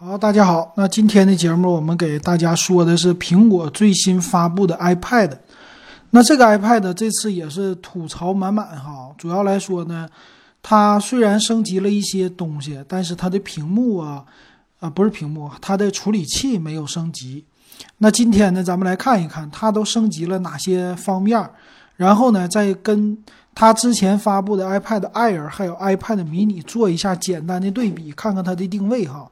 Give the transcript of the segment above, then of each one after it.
好，大家好。那今天的节目，我们给大家说的是苹果最新发布的 iPad。那这个 iPad 这次也是吐槽满满哈。主要来说呢，它虽然升级了一些东西，但是它的屏幕啊，啊不是屏幕，它的处理器没有升级。那今天呢，咱们来看一看它都升级了哪些方面，然后呢，再跟它之前发布的 iPad Air 还有 iPad mini 做一下简单的对比，看看它的定位哈。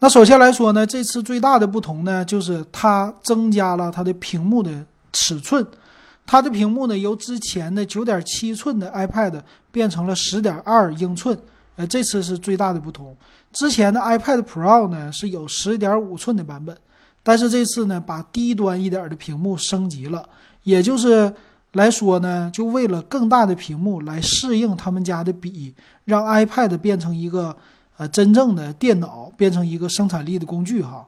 那首先来说呢，这次最大的不同呢，就是它增加了它的屏幕的尺寸，它的屏幕呢由之前的九点七寸的 iPad 变成了十点二英寸，呃，这次是最大的不同。之前的 iPad Pro 呢是有十点五寸的版本，但是这次呢把低端一点的屏幕升级了，也就是来说呢，就为了更大的屏幕来适应他们家的笔，让 iPad 变成一个。呃，真正的电脑变成一个生产力的工具哈，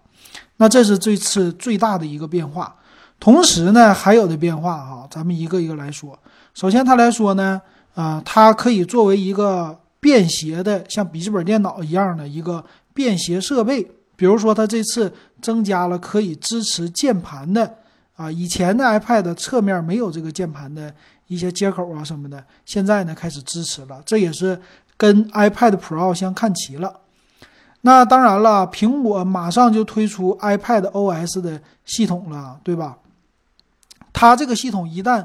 那这是这次最大的一个变化。同时呢，还有的变化哈，咱们一个一个来说。首先，它来说呢，啊，它可以作为一个便携的，像笔记本电脑一样的一个便携设备。比如说，它这次增加了可以支持键盘的啊，以前的 iPad 侧面没有这个键盘的一些接口啊什么的，现在呢开始支持了，这也是。跟 iPad Pro 相看齐了，那当然了，苹果马上就推出 iPad OS 的系统了，对吧？它这个系统一旦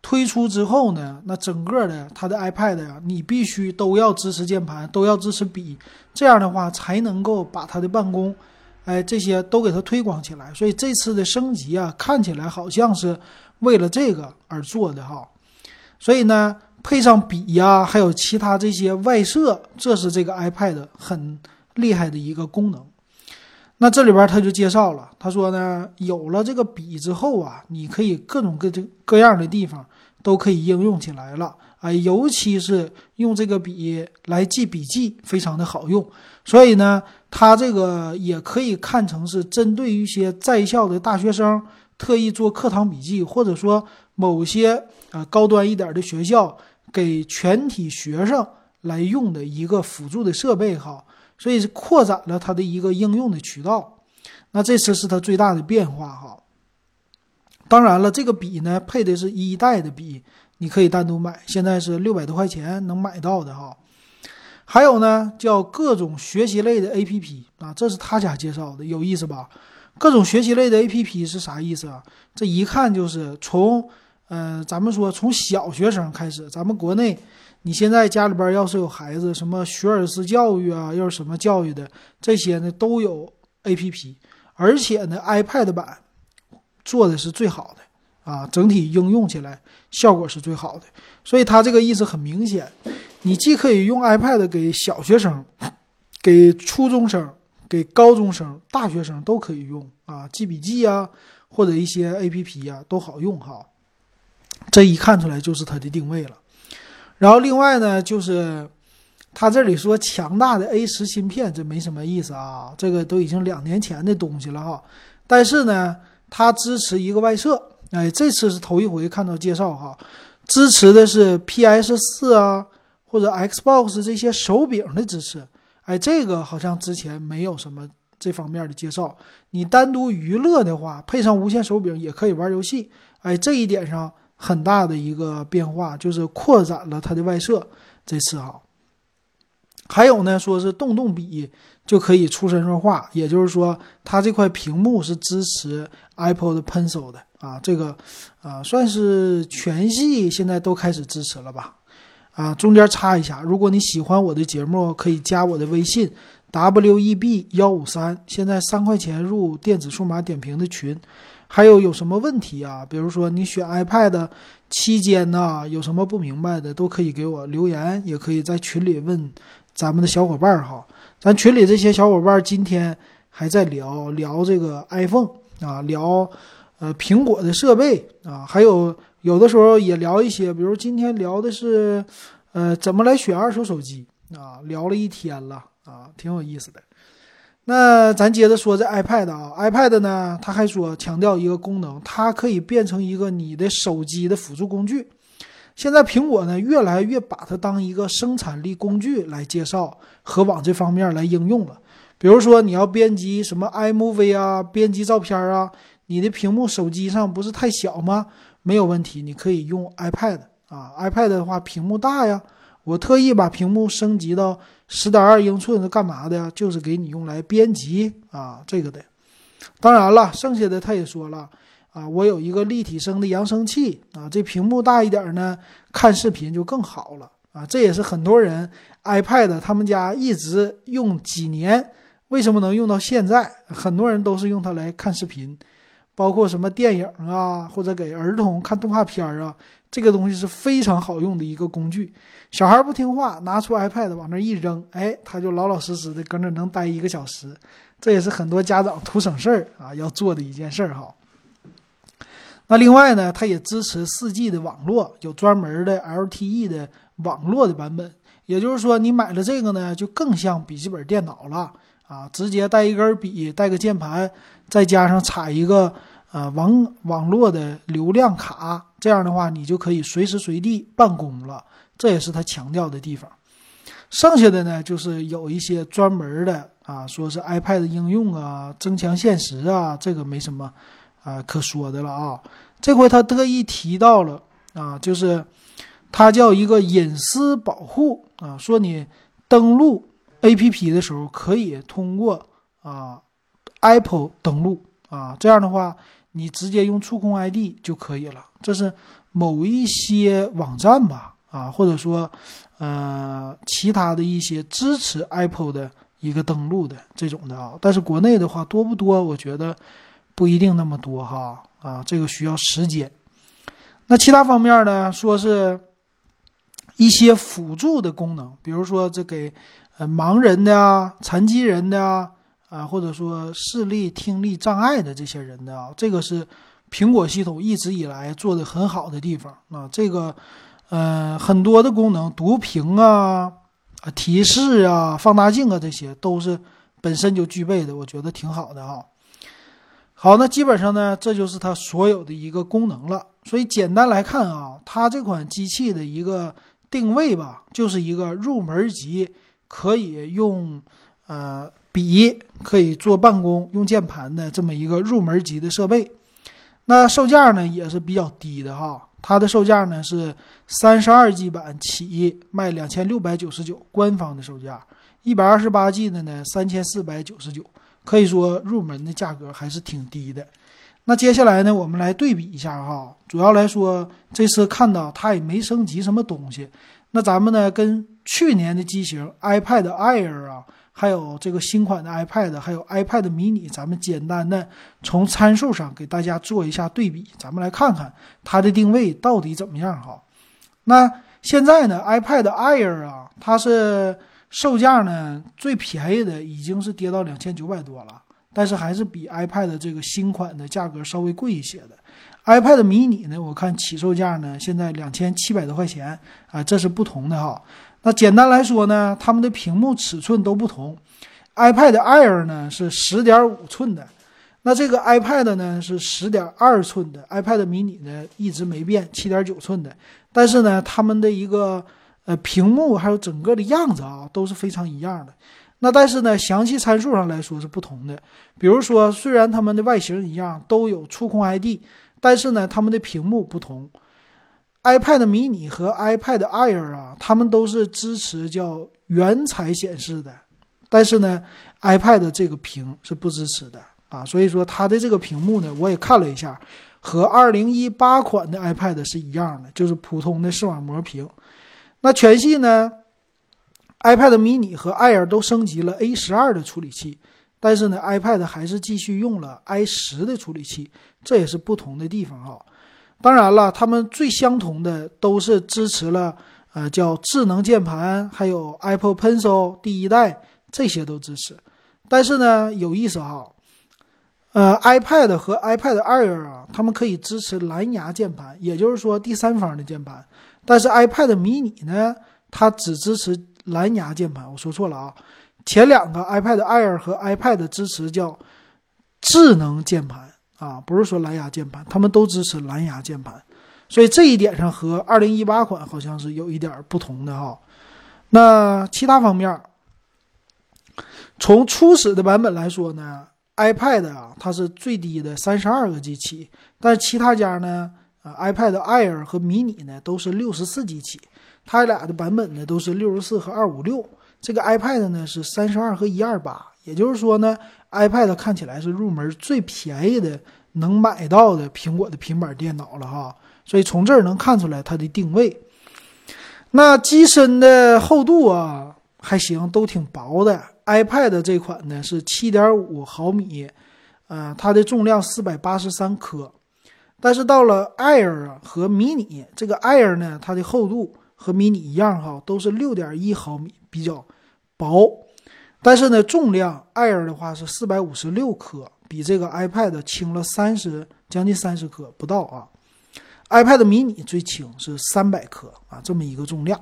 推出之后呢，那整个的它的 iPad 呀，你必须都要支持键盘，都要支持笔，这样的话才能够把它的办公，哎，这些都给它推广起来。所以这次的升级啊，看起来好像是为了这个而做的哈。所以呢。配上笔呀，还有其他这些外设，这是这个 iPad 很厉害的一个功能。那这里边他就介绍了，他说呢，有了这个笔之后啊，你可以各种各各样的地方都可以应用起来了啊，尤其是用这个笔来记笔记，非常的好用。所以呢，它这个也可以看成是针对一些在校的大学生，特意做课堂笔记，或者说某些啊高端一点的学校。给全体学生来用的一个辅助的设备哈，所以扩展了它的一个应用的渠道。那这次是它最大的变化哈。当然了，这个笔呢配的是一代的笔，你可以单独买，现在是六百多块钱能买到的哈。还有呢，叫各种学习类的 APP 啊，这是他家介绍的，有意思吧？各种学习类的 APP 是啥意思啊？这一看就是从。呃，咱们说从小学生开始，咱们国内，你现在家里边要是有孩子，什么学而思教育啊，又是什么教育的，这些呢都有 A P P，而且呢 iPad 版做的是最好的啊，整体应用起来效果是最好的，所以它这个意思很明显，你既可以用 iPad 给小学生、给初中生、给高中生、大学生都可以用啊，记笔记啊，或者一些 A P P 啊都好用哈。这一看出来就是它的定位了，然后另外呢，就是它这里说强大的 A 十芯片，这没什么意思啊，这个都已经两年前的东西了哈。但是呢，它支持一个外设，哎，这次是头一回看到介绍哈，支持的是 PS 四啊或者 Xbox 这些手柄的支持，哎，这个好像之前没有什么这方面的介绍。你单独娱乐的话，配上无线手柄也可以玩游戏，哎，这一点上。很大的一个变化就是扩展了它的外设，这次哈，还有呢，说是动动笔就可以出神入化，也就是说，它这块屏幕是支持 Apple 的 Pencil 的啊，这个啊算是全系现在都开始支持了吧？啊，中间插一下，如果你喜欢我的节目，可以加我的微信 w e b 幺五三，现在三块钱入电子数码点评的群。还有有什么问题啊？比如说你选 iPad 期间呢，有什么不明白的，都可以给我留言，也可以在群里问咱们的小伙伴儿哈。咱群里这些小伙伴今天还在聊聊这个 iPhone 啊，聊呃苹果的设备啊，还有有的时候也聊一些，比如今天聊的是呃怎么来选二手手机啊，聊了一天了啊，挺有意思的。那咱接着说这 iPad 啊，iPad 呢，他还说强调一个功能，它可以变成一个你的手机的辅助工具。现在苹果呢，越来越把它当一个生产力工具来介绍和往这方面来应用了。比如说你要编辑什么 iMovie 啊，编辑照片啊，你的屏幕手机上不是太小吗？没有问题，你可以用 iPad 啊，iPad 的话屏幕大呀。我特意把屏幕升级到十点二英寸，是干嘛的？就是给你用来编辑啊，这个的。当然了，剩下的他也说了啊，我有一个立体声的扬声器啊，这屏幕大一点呢，看视频就更好了啊。这也是很多人 iPad 他们家一直用几年，为什么能用到现在？很多人都是用它来看视频，包括什么电影啊，或者给儿童看动画片啊。这个东西是非常好用的一个工具，小孩不听话，拿出 iPad 往那一扔，哎，他就老老实实的搁那能待一个小时，这也是很多家长图省事儿啊要做的一件事儿哈。那另外呢，它也支持 4G 的网络，有专门的 LTE 的网络的版本，也就是说你买了这个呢，就更像笔记本电脑了啊，直接带一根笔，带个键盘，再加上插一个。啊，网网络的流量卡，这样的话你就可以随时随地办公了，这也是他强调的地方。剩下的呢，就是有一些专门的啊，说是 iPad 应用啊，增强现实啊，这个没什么啊可说的了啊。这回他特意提到了啊，就是它叫一个隐私保护啊，说你登录 APP 的时候可以通过啊 Apple 登录啊，这样的话。你直接用触控 ID 就可以了，这是某一些网站吧，啊，或者说，呃，其他的一些支持 Apple 的一个登录的这种的啊，但是国内的话多不多？我觉得不一定那么多哈，啊，这个需要时间。那其他方面呢？说是一些辅助的功能，比如说这给呃盲人的啊、残疾人的啊。啊，或者说视力、听力障碍的这些人的啊，这个是苹果系统一直以来做的很好的地方啊。这个，呃，很多的功能，读屏啊、啊提示啊、放大镜啊，这些都是本身就具备的，我觉得挺好的哈。好，那基本上呢，这就是它所有的一个功能了。所以简单来看啊，它这款机器的一个定位吧，就是一个入门级，可以用，呃。笔可以做办公用键盘的这么一个入门级的设备，那售价呢也是比较低的哈。它的售价呢是三十二 G 版起卖两千六百九十九，官方的售价；一百二十八 G 的呢三千四百九十九，可以说入门的价格还是挺低的。那接下来呢，我们来对比一下哈。主要来说，这次看到它也没升级什么东西。那咱们呢，跟去年的机型 iPad Air 啊。还有这个新款的 iPad，还有 iPad mini，咱们简单的从参数上给大家做一下对比，咱们来看看它的定位到底怎么样哈。那现在呢，iPad Air 啊，它是售价呢最便宜的已经是跌到两千九百多了，但是还是比 iPad 这个新款的价格稍微贵一些的。iPad mini 呢，我看起售价呢现在两千七百多块钱啊，这是不同的哈。那简单来说呢，它们的屏幕尺寸都不同。iPad Air 呢是十点五寸的，那这个 iPad 呢是十点二寸的，iPad mini 呢一直没变，七点九寸的。但是呢，它们的一个呃屏幕还有整个的样子啊都是非常一样的。那但是呢，详细参数上来说是不同的。比如说，虽然它们的外形一样，都有触控 ID，但是呢，它们的屏幕不同。iPad mini 和 iPad Air 啊，它们都是支持叫原彩显示的，但是呢，iPad 这个屏是不支持的啊，所以说它的这个屏幕呢，我也看了一下，和2018款的 iPad 是一样的，就是普通的视网膜屏。那全系呢，iPad mini 和 Air 都升级了 A 十二的处理器，但是呢，iPad 还是继续用了 i 十的处理器，这也是不同的地方哈。当然了，它们最相同的都是支持了，呃，叫智能键盘，还有 Apple Pencil 第一代这些都支持。但是呢，有意思哈，呃，iPad 和 iPad Air 啊，它们可以支持蓝牙键盘，也就是说第三方的键盘。但是 iPad mini 呢，它只支持蓝牙键盘。我说错了啊，前两个 iPad Air 和 iPad 支持叫智能键盘。啊，不是说蓝牙键盘，他们都支持蓝牙键盘，所以这一点上和二零一八款好像是有一点不同的哈。那其他方面从初始的版本来说呢，iPad 啊它是最低的三十二个 G 起，但是其他家呢，啊 iPad Air 和迷你呢都是六十四 G 起，它俩的版本呢都是六十四和二五六，这个 iPad 呢是三十二和一二八，也就是说呢，iPad 看起来是入门最便宜的能买到的苹果的平板电脑了哈，所以从这儿能看出来它的定位。那机身的厚度啊还行，都挺薄的。iPad 这款呢是七点五毫米，呃，它的重量四百八十三克。但是到了 Air 啊和迷你，这个 Air 呢，它的厚度和迷你一样哈，都是六点一毫米，比较薄。但是呢，重量 Air 的话是四百五十六克，比这个 iPad 轻了三十，将近三十克不到啊。iPad mini 最轻是三百克啊，这么一个重量。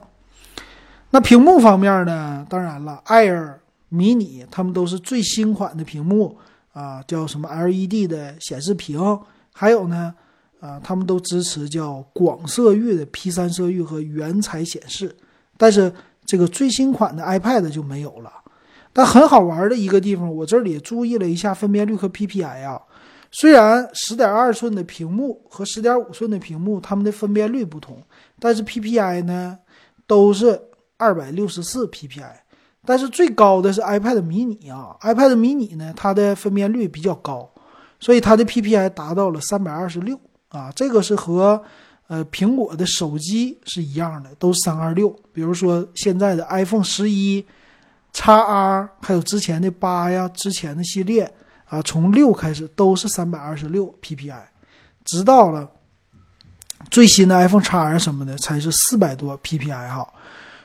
那屏幕方面呢？当然了，Air、迷你它们都是最新款的屏幕啊，叫什么 LED 的显示屏。还有呢，啊，他们都支持叫广色域的 P3 色域和原彩显示。但是这个最新款的 iPad 就没有了。但很好玩的一个地方，我这里注意了一下分辨率和 PPI 啊。虽然十点二寸的屏幕和十点五寸的屏幕，它们的分辨率不同，但是 PPI 呢都是二百六十四 PPI。但是最高的是 iPad mini 啊，iPad mini 呢它的分辨率比较高，所以它的 PPI 达到了三百二十六啊。这个是和呃苹果的手机是一样的，都是三二六。比如说现在的 iPhone 十一、x R，还有之前的八呀，之前的系列。啊，从六开始都是三百二十六 PPI，直到了最新的 iPhone XR 什么的才是四百多 PPI 哈。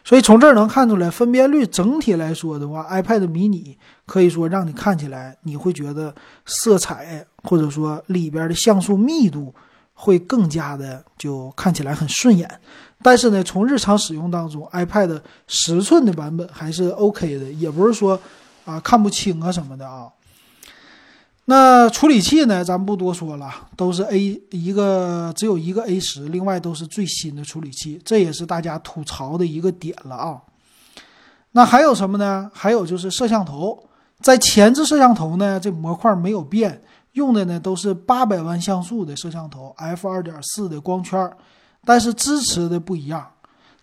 所以从这儿能看出来，分辨率整体来说的话，iPad mini 可以说让你看起来你会觉得色彩或者说里边的像素密度会更加的就看起来很顺眼。但是呢，从日常使用当中，iPad 十寸的版本还是 OK 的，也不是说啊看不清啊什么的啊。那处理器呢？咱不多说了，都是 A 一个，只有一个 A 十，另外都是最新的处理器，这也是大家吐槽的一个点了啊。那还有什么呢？还有就是摄像头，在前置摄像头呢，这模块没有变，用的呢都是八百万像素的摄像头，f 二点四的光圈，但是支持的不一样，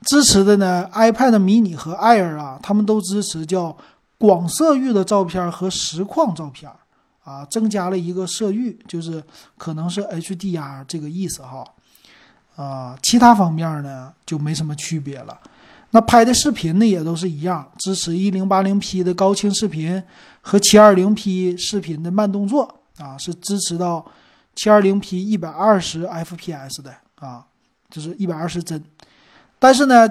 支持的呢，iPad mini 和 Air 啊，他们都支持叫广色域的照片和实况照片。啊，增加了一个色域，就是可能是 HDR 这个意思哈。啊，其他方面呢就没什么区别了。那拍的视频呢也都是一样，支持 1080P 的高清视频和 720P 视频的慢动作啊，是支持到 720P 120 FPS 的啊，就是120帧。但是呢，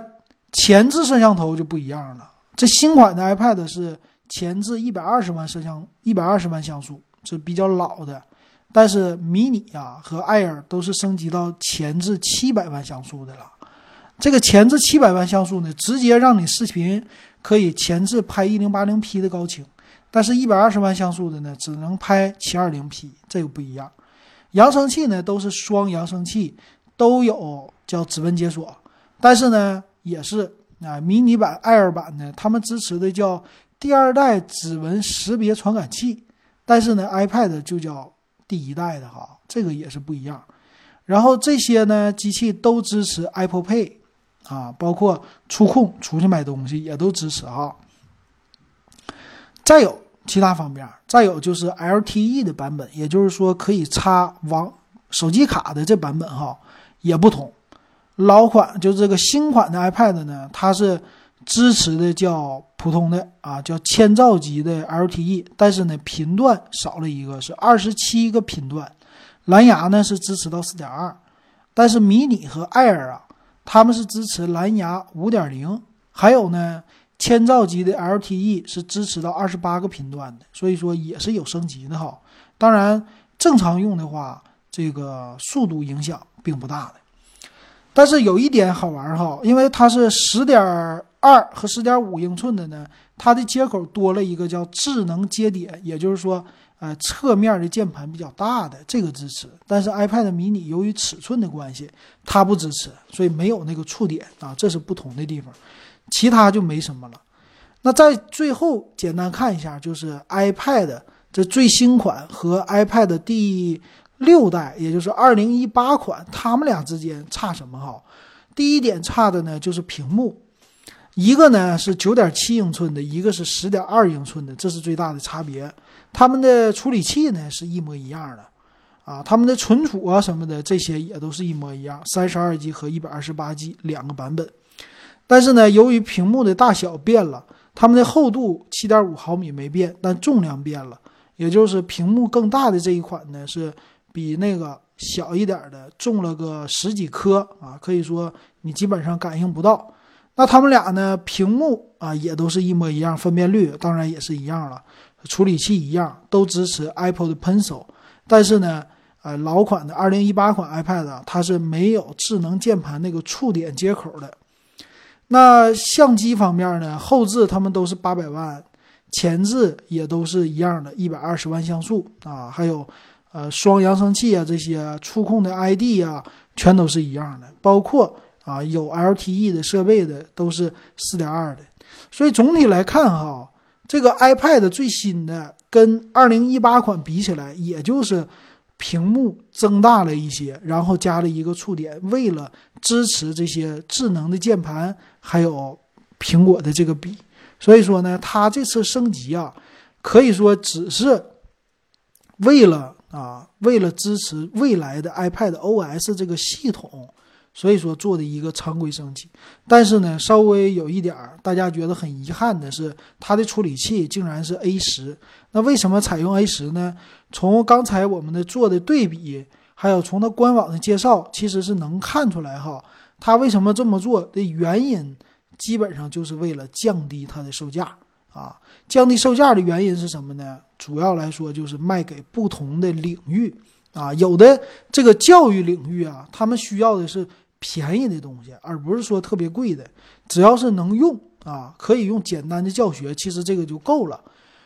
前置摄像头就不一样了，这新款的 iPad 是。前置一百二十万摄像，一百二十万像素是比较老的，但是迷你啊和 Air 都是升级到前置七百万像素的了。这个前置七百万像素呢，直接让你视频可以前置拍一零八零 P 的高清，但是一百二十万像素的呢，只能拍七二零 P，这个不一样。扬声器呢都是双扬声器，都有叫指纹解锁，但是呢也是啊迷你版、Air 版呢，他们支持的叫。第二代指纹识别传感器，但是呢，iPad 就叫第一代的哈，这个也是不一样。然后这些呢，机器都支持 Apple Pay 啊，包括触控出去买东西也都支持哈。再有其他方面，再有就是 LTE 的版本，也就是说可以插网手机卡的这版本哈，也不同。老款就这个新款的 iPad 呢，它是。支持的叫普通的啊，叫千兆级的 LTE，但是呢频段少了一个，是二十七个频段。蓝牙呢是支持到四点二，但是迷你和 Air 啊，他们是支持蓝牙五点零，还有呢千兆级的 LTE 是支持到二十八个频段的，所以说也是有升级的哈。当然正常用的话，这个速度影响并不大的。但是有一点好玩哈，因为它是十点二和十点五英寸的呢，它的接口多了一个叫智能接点，也就是说，呃，侧面的键盘比较大的这个支持。但是 iPad mini 由于尺寸的关系，它不支持，所以没有那个触点啊，这是不同的地方。其他就没什么了。那在最后简单看一下，就是 iPad 这最新款和 iPad 第六代，也就是二零一八款，它们俩之间差什么哈？第一点差的呢就是屏幕，一个呢是九点七英寸的，一个是十点二英寸的，这是最大的差别。它们的处理器呢是一模一样的，啊，它们的存储啊什么的这些也都是一模一样，三十二 G 和一百二十八 G 两个版本。但是呢，由于屏幕的大小变了，它们的厚度七点五毫米没变，但重量变了，也就是屏幕更大的这一款呢是比那个小一点的重了个十几克啊，可以说你基本上感应不到。那它们俩呢，屏幕啊也都是一模一样，分辨率当然也是一样了。处理器一样，都支持 Apple 的 Pencil，但是呢，呃，老款的2018款 iPad 啊它是没有智能键盘那个触点接口的。那相机方面呢，后置他们都是800万，前置也都是一样的120万像素啊，还有呃双扬声器啊这些触控的 ID 啊，全都是一样的，包括啊有 LTE 的设备的都是4.2的，所以总体来看哈。这个 iPad 最新的跟二零一八款比起来，也就是屏幕增大了一些，然后加了一个触点，为了支持这些智能的键盘，还有苹果的这个笔。所以说呢，它这次升级啊，可以说只是为了啊，为了支持未来的 iPad OS 这个系统。所以说做的一个常规升级，但是呢，稍微有一点儿大家觉得很遗憾的是，它的处理器竟然是 A 十。那为什么采用 A 十呢？从刚才我们的做的对比，还有从它官网的介绍，其实是能看出来哈，它为什么这么做的原因，基本上就是为了降低它的售价啊。降低售价的原因是什么呢？主要来说就是卖给不同的领域啊，有的这个教育领域啊，他们需要的是。便宜的东西，而不是说特别贵的，只要是能用啊，可以用简单的教学，其实这个就够了。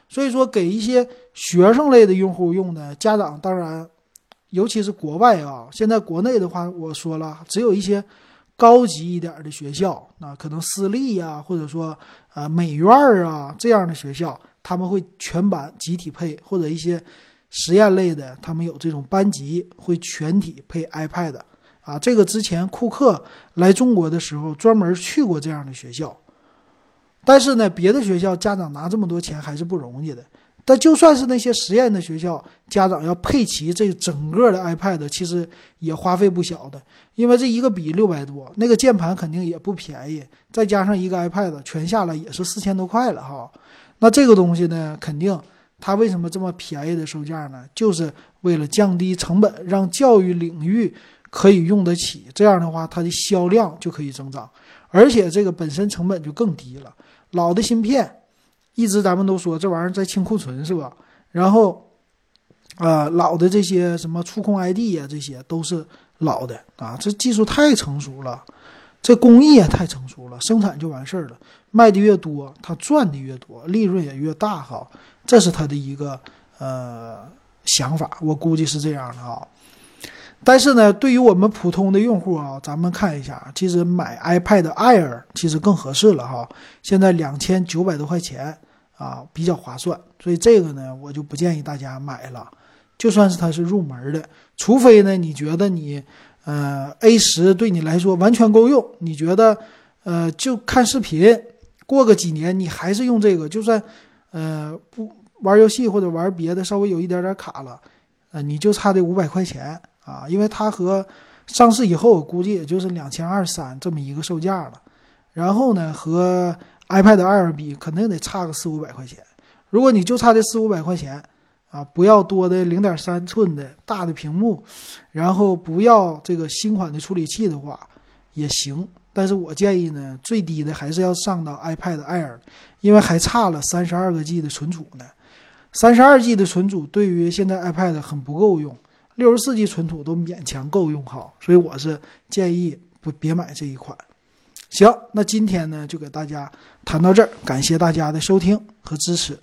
所以说，给一些学生类的用户用的，家长当然，尤其是国外啊，现在国内的话，我说了，只有一些高级一点的学校，那可能私立呀，或者说啊美院啊这样的学校，他们会全班集体配，或者一些实验类的，他们有这种班级会全体配 iPad。啊，这个之前库克来中国的时候专门去过这样的学校，但是呢，别的学校家长拿这么多钱还是不容易的。但就算是那些实验的学校，家长要配齐这整个的 iPad，其实也花费不小的，因为这一个笔六百多，那个键盘肯定也不便宜，再加上一个 iPad，全下来也是四千多块了哈。那这个东西呢，肯定它为什么这么便宜的售价呢？就是为了降低成本，让教育领域。可以用得起，这样的话，它的销量就可以增长，而且这个本身成本就更低了。老的芯片，一直咱们都说这玩意儿在清库存是吧？然后，啊，老的这些什么触控 ID 呀，这些都是老的啊。这技术太成熟了，这工艺也太成熟了，生产就完事儿了。卖的越多，它赚的越多，利润也越大哈。这是它的一个呃想法，我估计是这样的啊。但是呢，对于我们普通的用户啊，咱们看一下，其实买 iPad Air 其实更合适了哈。现在两千九百多块钱啊，比较划算，所以这个呢，我就不建议大家买了。就算是它是入门的，除非呢，你觉得你呃 A 十对你来说完全够用，你觉得呃就看视频，过个几年你还是用这个，就算呃不玩游戏或者玩别的，稍微有一点点卡了，呃你就差这五百块钱。啊，因为它和上市以后我估计也就是两千二三这么一个售价了，然后呢和 iPad Air 比肯定得差个四五百块钱。如果你就差这四五百块钱啊，不要多的零点三寸的大的屏幕，然后不要这个新款的处理器的话也行。但是我建议呢，最低的还是要上到 iPad Air，因为还差了三十二个 G 的存储呢。三十二 G 的存储对于现在 iPad 很不够用。六十四 G 存储都勉强够用哈，所以我是建议不别买这一款。行，那今天呢就给大家谈到这儿，感谢大家的收听和支持。